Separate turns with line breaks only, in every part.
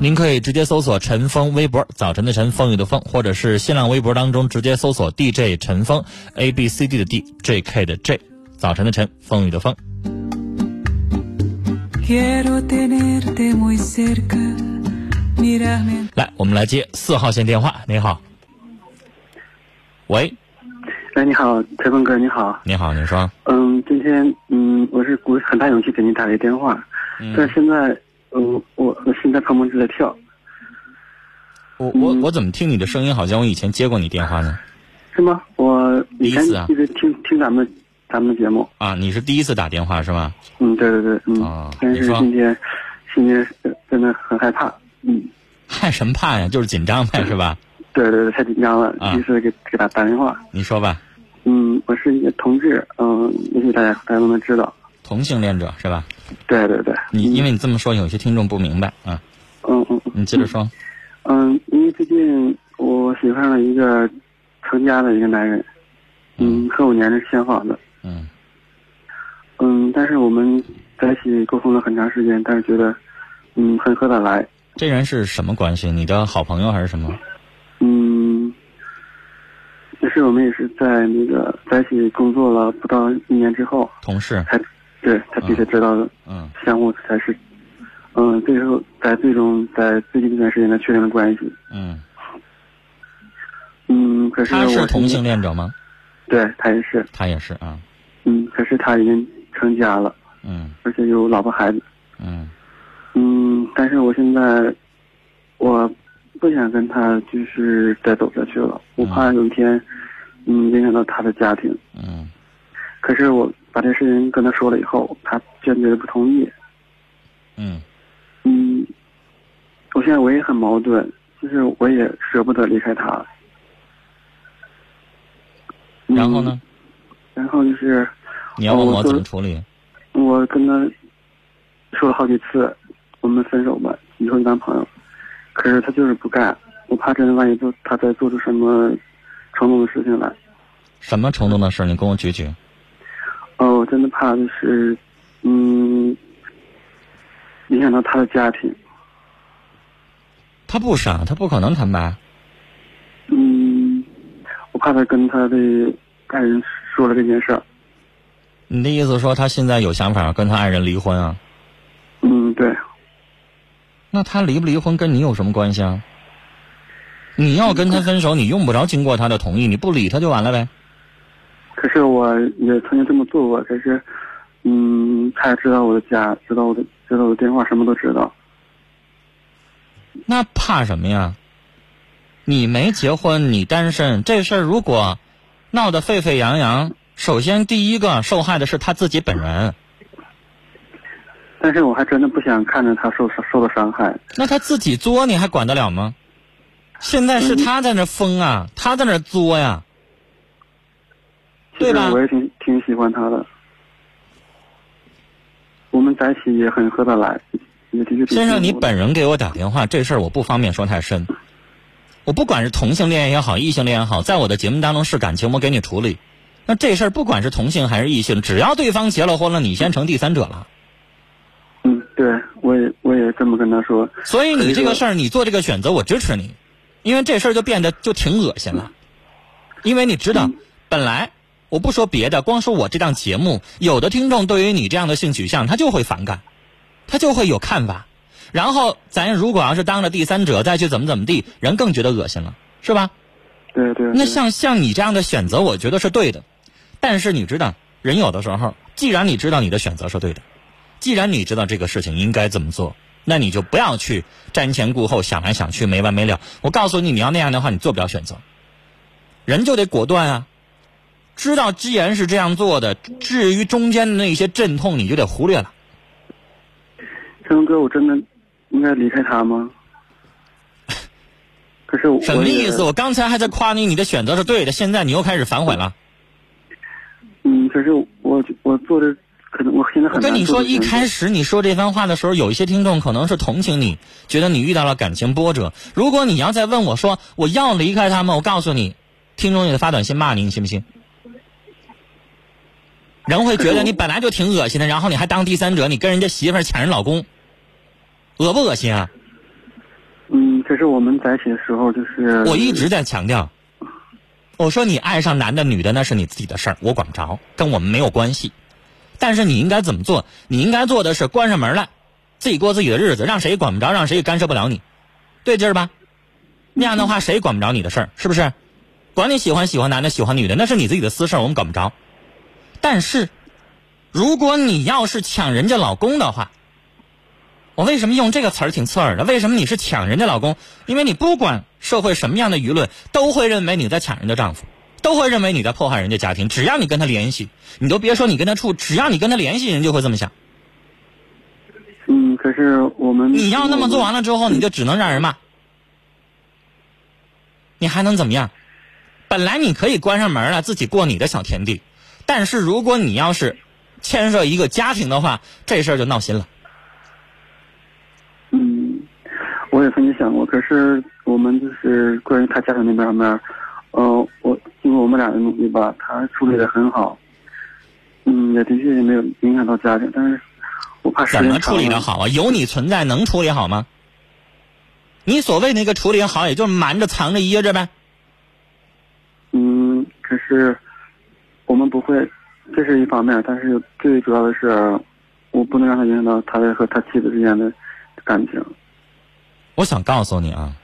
您可以直接搜索陈峰微博，早晨的晨，风雨的风，或者是新浪微博当中直接搜索 DJ 陈峰，A B C D 的 D，J K 的 J，早晨的晨，风雨的风。来，我们来接四号线电话。你好，喂，
哎，你好，陈峰哥，你好，
你好，你说，
嗯，今天嗯，我是鼓很大勇气给您打个电话，但现在。嗯，我我心在砰砰直在跳。
我我我怎么听你的声音，好像我以前接过你电话呢？
是吗？我
第一次啊，
一直听听咱们咱们的节目
啊。你是第一次打电话是吧？
嗯，对对对，嗯。但是今天今天真的很害怕，嗯。
害什么怕呀？就是紧张呗，是吧？
对对对，太紧张了，第一次给给他打电话。
你说吧。
嗯，我是一个同志，嗯，也许大家大家都能知道。
同性恋者是吧？
对对对，
你因为你这么说，有些听众不明白
啊。嗯嗯，
你接着说。
嗯，因为最近我喜欢上了一个成家的一个男人，嗯，和我年龄相仿的。
嗯。
嗯，但是我们在一起沟通了很长时间，但是觉得，嗯，很合得来。
这人是什么关系？你的好朋友还是什么？
嗯，也是我们也是在那个在一起工作了不到一年之后，
同事
才。对他必须知道的，
嗯，
相互才是，嗯，最后在最终在最近这段时间才确定了关系，
嗯，
嗯，可是
他是同性恋者吗？
对他也是，
他也是啊，
嗯，可是他已经成家了，
嗯，
而且有老婆孩子，
嗯，
嗯，但是我现在我不想跟他就是再走下去了，我怕有一天，嗯，影响到他的家庭，
嗯，
可是我。把这事情跟他说了以后，他坚决的不同意。
嗯，
嗯，我现在我也很矛盾，就是我也舍不得离开他。
然后呢？
然后就是，
你要问我怎么处理？
我跟他说了好几次，我们分手吧，以后就当朋友。可是他就是不干，我怕真的万一做他再做出什么冲动的事情来。
什么冲动的事？你跟我举举。
哦，我真的怕就是，嗯，影响到他的家庭。
他不傻，他不可能坦白。
嗯，我怕他跟他的爱人说了这件事儿。
你的意思说他现在有想法跟他爱人离婚啊？
嗯，对。
那他离不离婚跟你有什么关系啊？你要跟他分手，你用不着经过他的同意，你不理他就完了呗。
可是我也曾经这么做过，可是，嗯，他也知道我的家，知道我的，知道我的电话，什么都知道。
那怕什么呀？你没结婚，你单身，这事儿如果闹得沸沸扬扬，首先第一个受害的是他自己本人。
但是我还真的不想看着他受受到伤害。
那他自己作，你还管得了吗？现在是他在那疯啊，他在那作呀，对吧？
我也挺挺喜欢他的，我们在一起也很合得来，也的确。
先生，你本人给我打电话，这事儿我不方便说太深。我不管是同性恋也好，异性恋也好，在我的节目当中是感情，我给你处理。那这事儿不管是同性还是异性，只要对方结了婚了，你先成第三者了。
嗯，对，我也我也这么跟他说。
所以你这个事儿，你做这个选择，我支持你。因为这事儿就变得就挺恶心了，因为你知道，本来我不说别的，光说我这档节目，有的听众对于你这样的性取向，他就会反感，他就会有看法。然后咱如果要是当着第三者再去怎么怎么地，人更觉得恶心了，是吧？
对对。
那像像你这样的选择，我觉得是对的。但是你知道，人有的时候，既然你知道你的选择是对的，既然你知道这个事情应该怎么做。那你就不要去瞻前顾后想来想去没完没了。我告诉你，你要那样的话，你做不了选择。人就得果断啊！知道既然是这样做的，至于中间的那些阵痛，你就得忽略了。
陈龙哥，我真的应该离开他吗？可是
什么意思？我刚才还在夸你，你的选择是对的，现在你又开始反悔了。
嗯，可是我我做的。可能我现在很。
我跟你说，一开始你说这番话的时候，有一些听众可能是同情你，觉得你遇到了感情波折。如果你要再问我说我要离开他们，我告诉你，听众也发短信骂你，你信不信？人会觉得你本来就挺恶心的，然后你还当第三者，你跟人家媳妇抢人老公，恶不恶心啊？
嗯，可是我们在一起的时候就是。
我一直在强调，我说你爱上男的女的那是你自己的事儿，我管不着，跟我们没有关系。但是你应该怎么做？你应该做的是关上门来，自己过自己的日子，让谁管不着，让谁也干涉不了你，对劲儿吧？那样的话，谁管不着你的事儿？是不是？管你喜欢喜欢男的，喜欢女的，那是你自己的私事儿，我们管不着。但是，如果你要是抢人家老公的话，我为什么用这个词儿挺刺耳的？为什么你是抢人家老公？因为你不管社会什么样的舆论，都会认为你在抢人家丈夫。都会认为你在破坏人家家庭，只要你跟他联系，你都别说你跟他处，只要你跟他联系，人就会这么想。
嗯，可是我们
你要那么做完了之后，你就只能让人骂，你还能怎么样？本来你可以关上门了，自己过你的小天地，但是如果你要是牵涉一个家庭的话，这事儿就闹心了。
嗯，我也曾经想过，可是我们就是关于他家庭那边面。呃，我经过我们俩的努力吧，他处理的很好，嗯，也的确也没有影响到家庭，但是我怕
怎么处理的好啊？有你存在能处理好吗？你所谓那个处理好，也就是瞒着、藏着、掖着呗。
嗯，可是我们不会，这是一方面，但是最主要的是，我不能让他影响到他和他妻子之间的感情。
我想告诉你啊，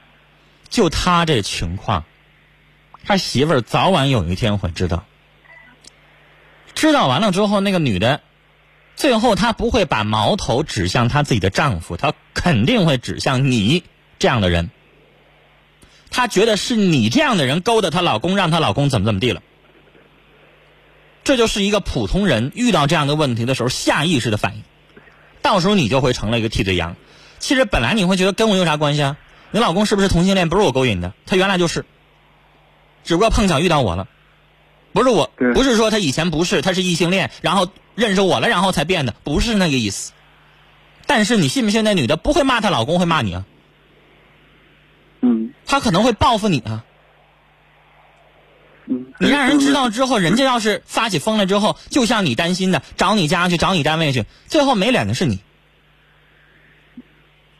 就他这情况。他媳妇儿早晚有一天会知道，知道完了之后，那个女的，最后她不会把矛头指向她自己的丈夫，她肯定会指向你这样的人。她觉得是你这样的人勾搭她老公，让她老公怎么怎么地了。这就是一个普通人遇到这样的问题的时候下意识的反应，到时候你就会成了一个替罪羊。其实本来你会觉得跟我有啥关系啊？你老公是不是同性恋？不是我勾引的，他原来就是。只不过碰巧遇到我了，不是我，不是说他以前不是，他是异性恋，然后认识我了，然后才变的，不是那个意思。但是你信不信那女的不会骂她老公，会骂你啊？
嗯。
她可能会报复你啊。
嗯。
你让人知道之后，人家要是发起疯来之后，就像你担心的，找你家去，找你单位去，最后没脸的是你。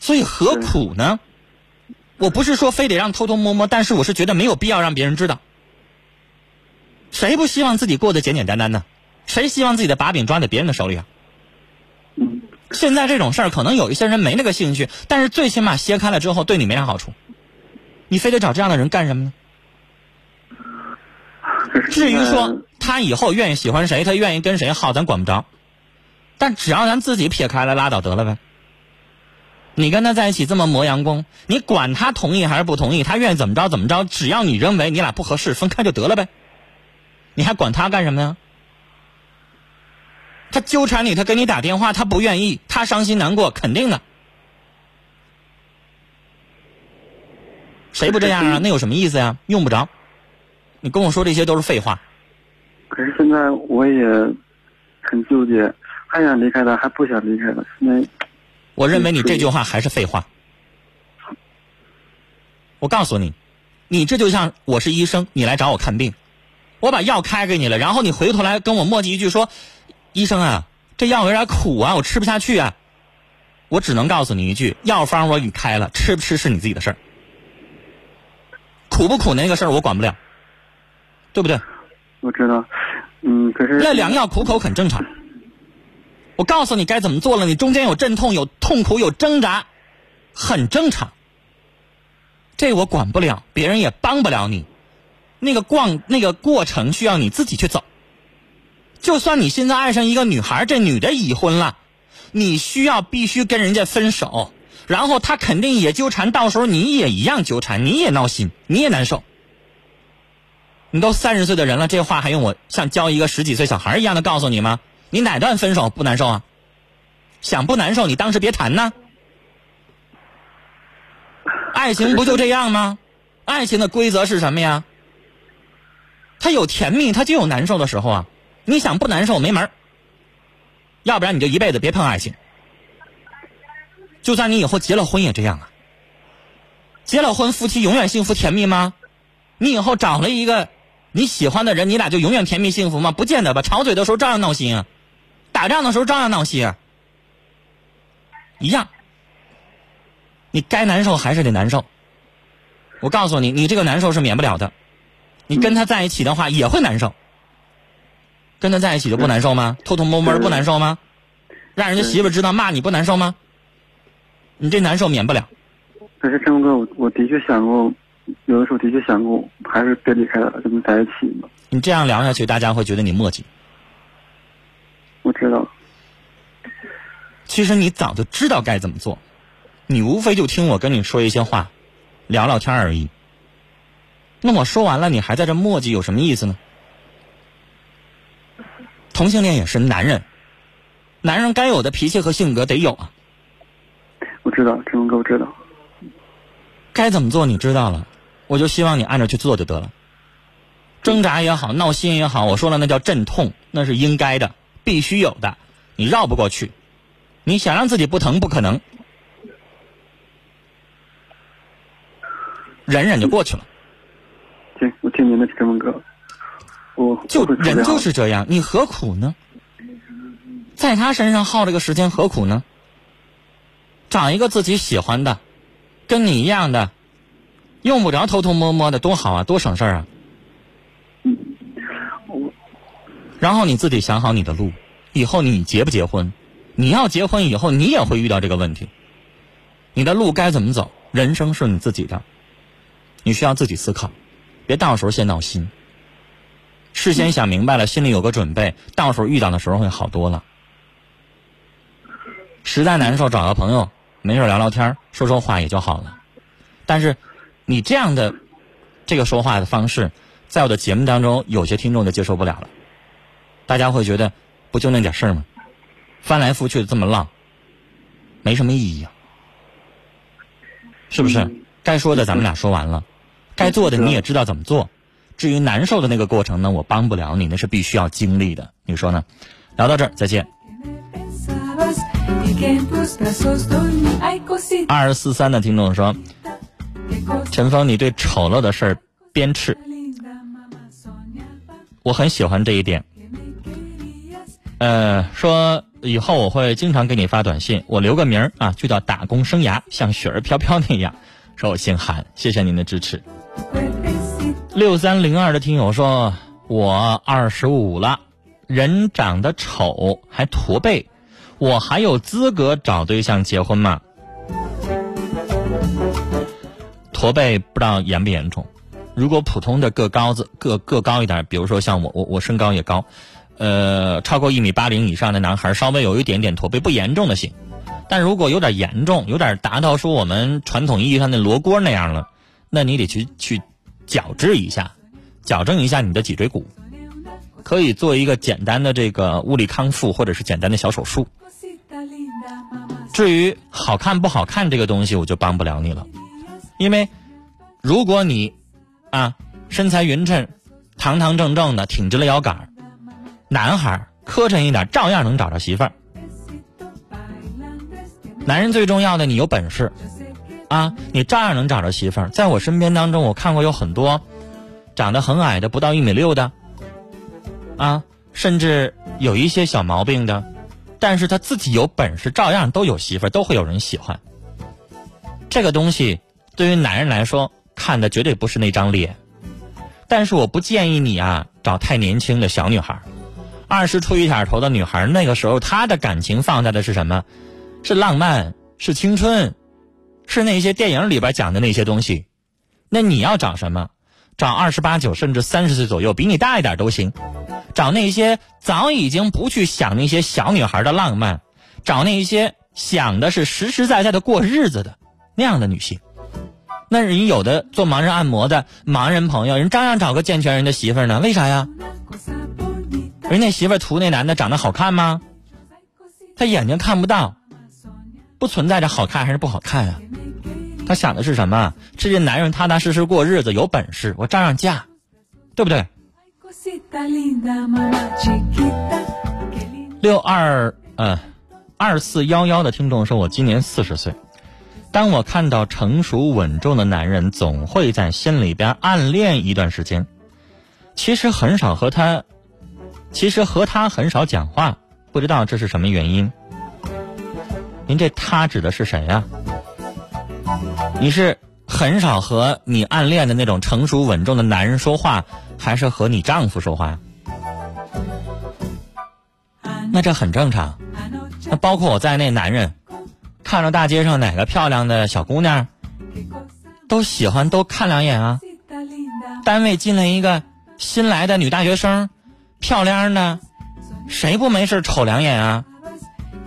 所以何苦呢？我不是说非得让偷偷摸摸，但是我是觉得没有必要让别人知道。谁不希望自己过得简简单单呢？谁希望自己的把柄抓在别人的手里啊？
嗯。
现在这种事儿，可能有一些人没那个兴趣，但是最起码揭开了之后，对你没啥好处。你非得找这样的人干什么呢？至于说他以后愿意喜欢谁，他愿意跟谁好，咱管不着。但只要咱自己撇开了，拉倒得了呗。你跟他在一起这么磨洋工，你管他同意还是不同意，他愿意怎么着怎么着，只要你认为你俩不合适，分开就得了呗。你还管他干什么呀？他纠缠你，他给你打电话，他不愿意，他伤心难过，肯定的。谁不这样啊？那有什么意思呀？用不着。你跟我说这些都是废话。
可是现在我也很纠结，还想离开他，还不想离开他。现在
我认为你这句话还是废话。我告诉你，你这就像我是医生，你来找我看病，我把药开给你了，然后你回头来跟我磨叽一句说：“医生啊，这药有点苦啊，我吃不下去啊。”我只能告诉你一句：药方我给你开了，吃不吃是你自己的事儿。苦不苦那个事儿我管不了，对不对？
我知道，嗯，可是
那良药苦口很正常。我告诉你该怎么做了，你中间有阵痛、有痛苦、有挣扎，很正常。这我管不了，别人也帮不了你。那个逛那个过程需要你自己去走。就算你现在爱上一个女孩，这女的已婚了，你需要必须跟人家分手。然后她肯定也纠缠，到时候你也一样纠缠，你也闹心，你也难受。你都三十岁的人了，这话还用我像教一个十几岁小孩一样的告诉你吗？你哪段分手不难受啊？想不难受，你当时别谈呢。爱情不就这样吗？爱情的规则是什么呀？它有甜蜜，它就有难受的时候啊。你想不难受没门要不然你就一辈子别碰爱情。就算你以后结了婚也这样啊？结了婚，夫妻永远幸福甜蜜吗？你以后找了一个你喜欢的人，你俩就永远甜蜜幸福吗？不见得吧。吵嘴的时候照样闹心，打仗的时候照样闹心，一样。你该难受还是得难受。我告诉你，你这个难受是免不了的。你跟他在一起的话也会难受。跟他在一起就不难受吗？偷偷摸摸不难受吗？让人家媳妇知道骂你不难受吗？你这难受免不了。
可是张哥，我我的确想过，有的时候的确想过，还是别离开他，跟他在一起嘛。
你这样聊下去，大家会觉得你磨叽。
我知道。
其实你早就知道该怎么做，你无非就听我跟你说一些话，聊聊天而已。那我说完了，你还在这墨迹，有什么意思呢？同性恋也是男人，男人该有的脾气和性格得有啊。
我知道，志龙哥，我知道。
该怎么做你知道了，我就希望你按照去做就得了。挣扎也好，闹心也好，我说了那叫阵痛，那是应该的，必须有的，你绕不过去。你想让自己不疼不可能，忍忍就过去了。
行，我听您的，陈峰哥。我
就人就是这样，你何苦呢？在他身上耗这个时间何苦呢？找一个自己喜欢的，跟你一样的，用不着偷偷摸摸的，多好啊，多省事儿啊。然后你自己想好你的路，以后你结不结婚？你要结婚以后，你也会遇到这个问题。你的路该怎么走？人生是你自己的，你需要自己思考，别到时候先闹心。事先想明白了，心里有个准备，到时候遇到的时候会好多了。实在难受，找个朋友。没事聊聊天说说话也就好了。但是，你这样的这个说话的方式，在我的节目当中，有些听众就接受不了了。大家会觉得，不就那点事儿吗？翻来覆去的这么浪，没什么意义啊，是不是？该说的咱们俩说完了，该做的你也知道怎么做。至于难受的那个过程呢，我帮不了你，那是必须要经历的。你说呢？聊到这儿，再见。二四三的听众说：“陈峰，你对丑陋的事儿鞭笞，我很喜欢这一点。呃，说以后我会经常给你发短信，我留个名儿啊，就叫打工生涯，像雪儿飘飘那样。说我姓韩，谢谢您的支持。六三零二的听友说，我二十五了，人长得丑，还驼背。”我还有资格找对象结婚吗？驼背不知道严不严重。如果普通的个高子个个高一点，比如说像我我我身高也高，呃，超过一米八零以上的男孩，稍微有一点点驼背不严重的行。但如果有点严重，有点达到说我们传统意义上的罗锅那样了，那你得去去矫治一下，矫正一下你的脊椎骨，可以做一个简单的这个物理康复或者是简单的小手术。至于好看不好看这个东西，我就帮不了你了，因为如果你啊身材匀称、堂堂正正的挺直了腰杆男孩磕碜一点照样能找着媳妇儿。男人最重要的，你有本事啊，你照样能找着媳妇儿。在我身边当中，我看过有很多长得很矮的，不到一米六的啊，甚至有一些小毛病的。但是他自己有本事，照样都有媳妇儿，都会有人喜欢。这个东西对于男人来说，看的绝对不是那张脸。但是我不建议你啊，找太年轻的小女孩，二十出一点头的女孩，那个时候她的感情放在的是什么？是浪漫，是青春，是那些电影里边讲的那些东西。那你要找什么？找二十八九甚至三十岁左右，比你大一点都行。找那些早已经不去想那些小女孩的浪漫，找那些想的是实实在在的过日子的那样的女性。那人有的做盲人按摩的盲人朋友，人照样找个健全人的媳妇呢？为啥呀？人那媳妇图那男的长得好看吗？他眼睛看不到，不存在着好看还是不好看啊？他想的是什么？是这男人踏踏实实过日子，有本事我照样嫁，对不对？六二呃二四幺幺的听众说：“我今年四十岁，当我看到成熟稳重的男人，总会在心里边暗恋一段时间。其实很少和他，其实和他很少讲话，不知道这是什么原因。您这他指的是谁呀？你是？”很少和你暗恋的那种成熟稳重的男人说话，还是和你丈夫说话？那这很正常。那包括我在内，男人看着大街上哪个漂亮的小姑娘，都喜欢都看两眼啊。单位进来一个新来的女大学生，漂亮的，谁不没事瞅两眼啊？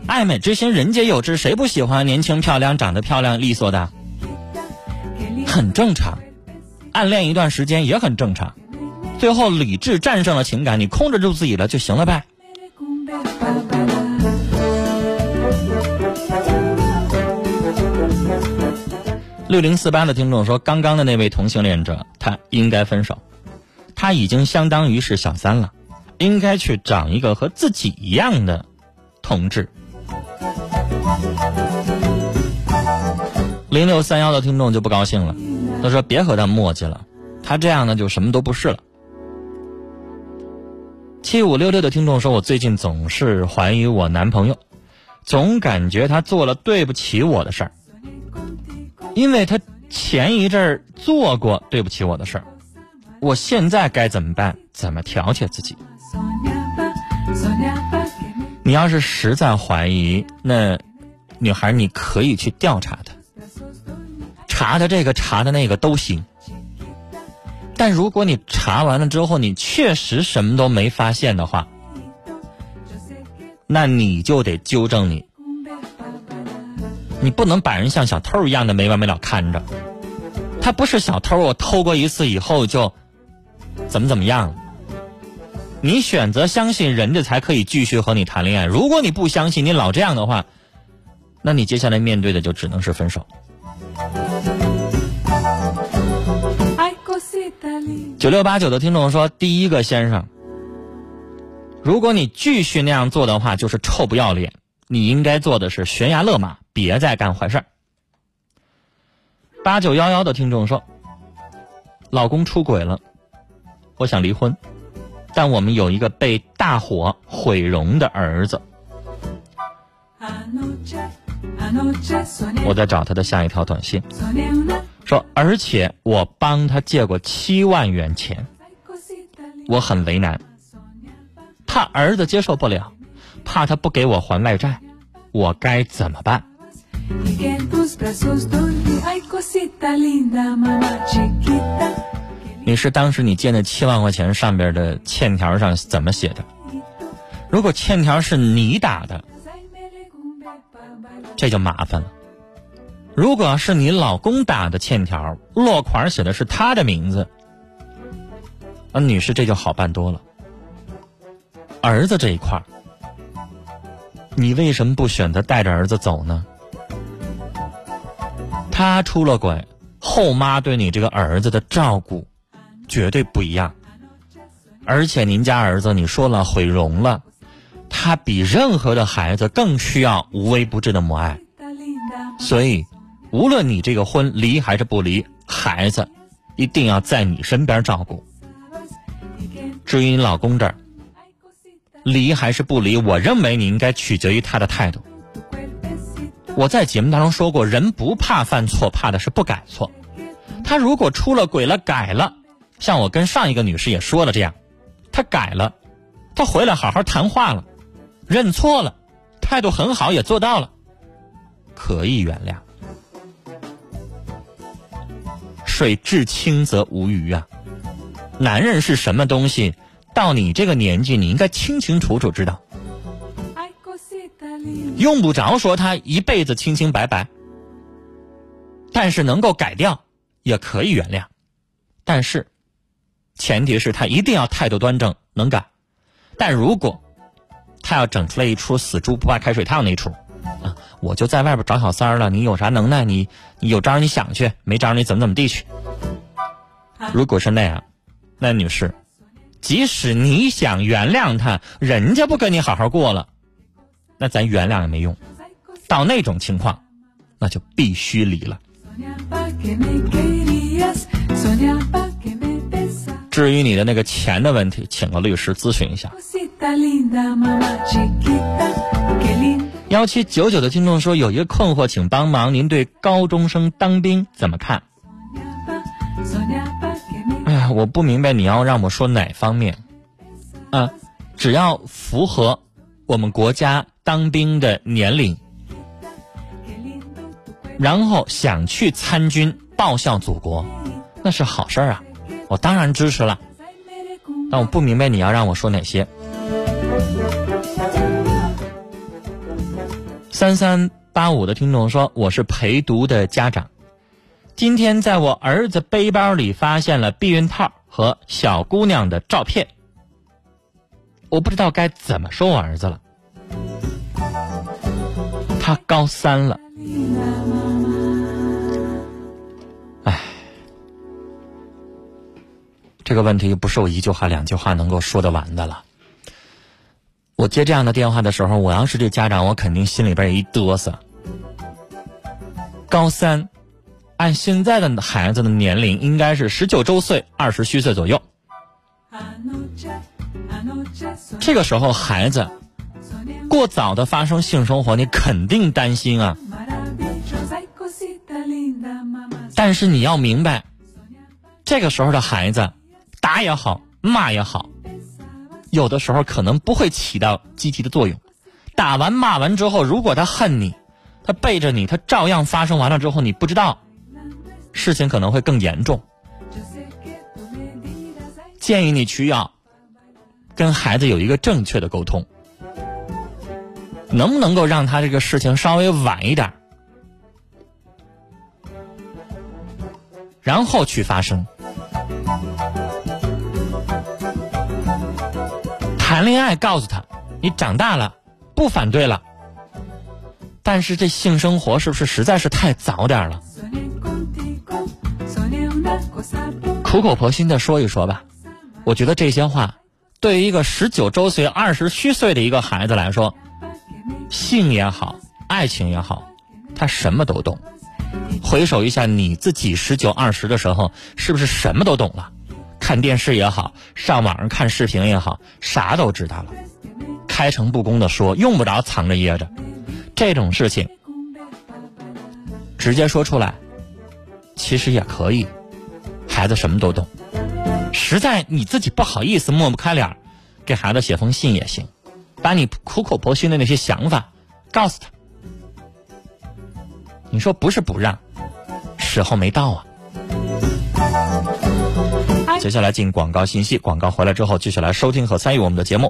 爱美之心，人皆有之，谁不喜欢年轻漂亮、长得漂亮、利索的？很正常，暗恋一段时间也很正常，最后理智战胜了情感，你控制住自己了就行了呗。六零四八的听众说，刚刚的那位同性恋者，他应该分手，他已经相当于是小三了，应该去找一个和自己一样的同志。零六三幺的听众就不高兴了，他说：“别和他磨叽了，他这样呢就什么都不是了。”七五六六的听众说：“我最近总是怀疑我男朋友，总感觉他做了对不起我的事儿，因为他前一阵儿做过对不起我的事儿，我现在该怎么办？怎么调节自己？你要是实在怀疑，那女孩你可以去调查他。”查的这个查的那个都行，但如果你查完了之后你确实什么都没发现的话，那你就得纠正你，你不能把人像小偷一样的没完没了看着，他不是小偷，我偷过一次以后就怎么怎么样，你选择相信人家才可以继续和你谈恋爱，如果你不相信，你老这样的话，那你接下来面对的就只能是分手。九六八九的听众说：“第一个先生，如果你继续那样做的话，就是臭不要脸。你应该做的是悬崖勒马，别再干坏事。”八九幺幺的听众说：“老公出轨了，我想离婚，但我们有一个被大火毁容的儿子。”我在找他的下一条短信。说，而且我帮他借过七万元钱，我很为难，怕儿子接受不了，怕他不给我还外债，我该怎么办？你是当时你借那七万块钱上边的欠条上怎么写的？如果欠条是你打的？这就麻烦了。如果是你老公打的欠条，落款写的是他的名字，啊，女士这就好办多了。儿子这一块儿，你为什么不选择带着儿子走呢？他出了轨，后妈对你这个儿子的照顾绝对不一样。而且您家儿子，你说了毁容了，他比任何的孩子更需要无微不至的母爱，所以。无论你这个婚离还是不离，孩子一定要在你身边照顾。至于你老公这儿，离还是不离，我认为你应该取决于他的态度。我在节目当中说过，人不怕犯错，怕的是不改错。他如果出了轨了，改了，像我跟上一个女士也说了这样，他改了，他回来好好谈话了，认错了，态度很好，也做到了，可以原谅。水至清则无鱼啊！男人是什么东西？到你这个年纪，你应该清清楚楚知道。用不着说他一辈子清清白白，但是能够改掉，也可以原谅。但是，前提是他一定要态度端正，能改。但如果他要整出来一出死猪不怕开水烫那一出，啊，我就在外边找小三儿了，你有啥能耐？你你有招你想去，没招你怎么怎么地去？如果是那样，那女士，即使你想原谅他，人家不跟你好好过了，那咱原谅也没用。到那种情况，那就必须离了。至于你的那个钱的问题，请个律师咨询一下。幺七九九的听众说有一个困惑，请帮忙。您对高中生当兵怎么看？我不明白你要让我说哪方面啊？只要符合我们国家当兵的年龄，然后想去参军报效祖国，那是好事儿啊！我当然支持了。但我不明白你要让我说哪些。三三八五的听众说：“我是陪读的家长，今天在我儿子背包里发现了避孕套和小姑娘的照片，我不知道该怎么说我儿子了。他高三了，哎，这个问题不是我一句话两句话能够说得完的了。”我接这样的电话的时候，我要是这家长，我肯定心里边一嘚瑟。高三，按现在的孩子的年龄，应该是十九周岁、二十虚岁左右。这个时候，孩子过早的发生性生活，你肯定担心啊。但是你要明白，这个时候的孩子，打也好，骂也好。有的时候可能不会起到积极的作用，打完骂完之后，如果他恨你，他背着你，他照样发生完了之后，你不知道，事情可能会更严重。建议你需要跟孩子有一个正确的沟通，能不能够让他这个事情稍微晚一点，然后去发生。谈恋爱，告诉他，你长大了，不反对了。但是这性生活是不是实在是太早点了？苦口婆心的说一说吧。我觉得这些话，对于一个十九周岁、二十虚岁的一个孩子来说，性也好，爱情也好，他什么都懂。回首一下你自己十九二十的时候，是不是什么都懂了？看电视也好，上网上看视频也好，啥都知道了。开诚布公的说，用不着藏着掖着，这种事情直接说出来，其实也可以。孩子什么都懂，实在你自己不好意思抹不开脸，给孩子写封信也行，把你苦口婆心的那些想法告诉他。你说不是不让，时候没到啊。接下来进广告信息，广告回来之后继续来收听和参与我们的节目。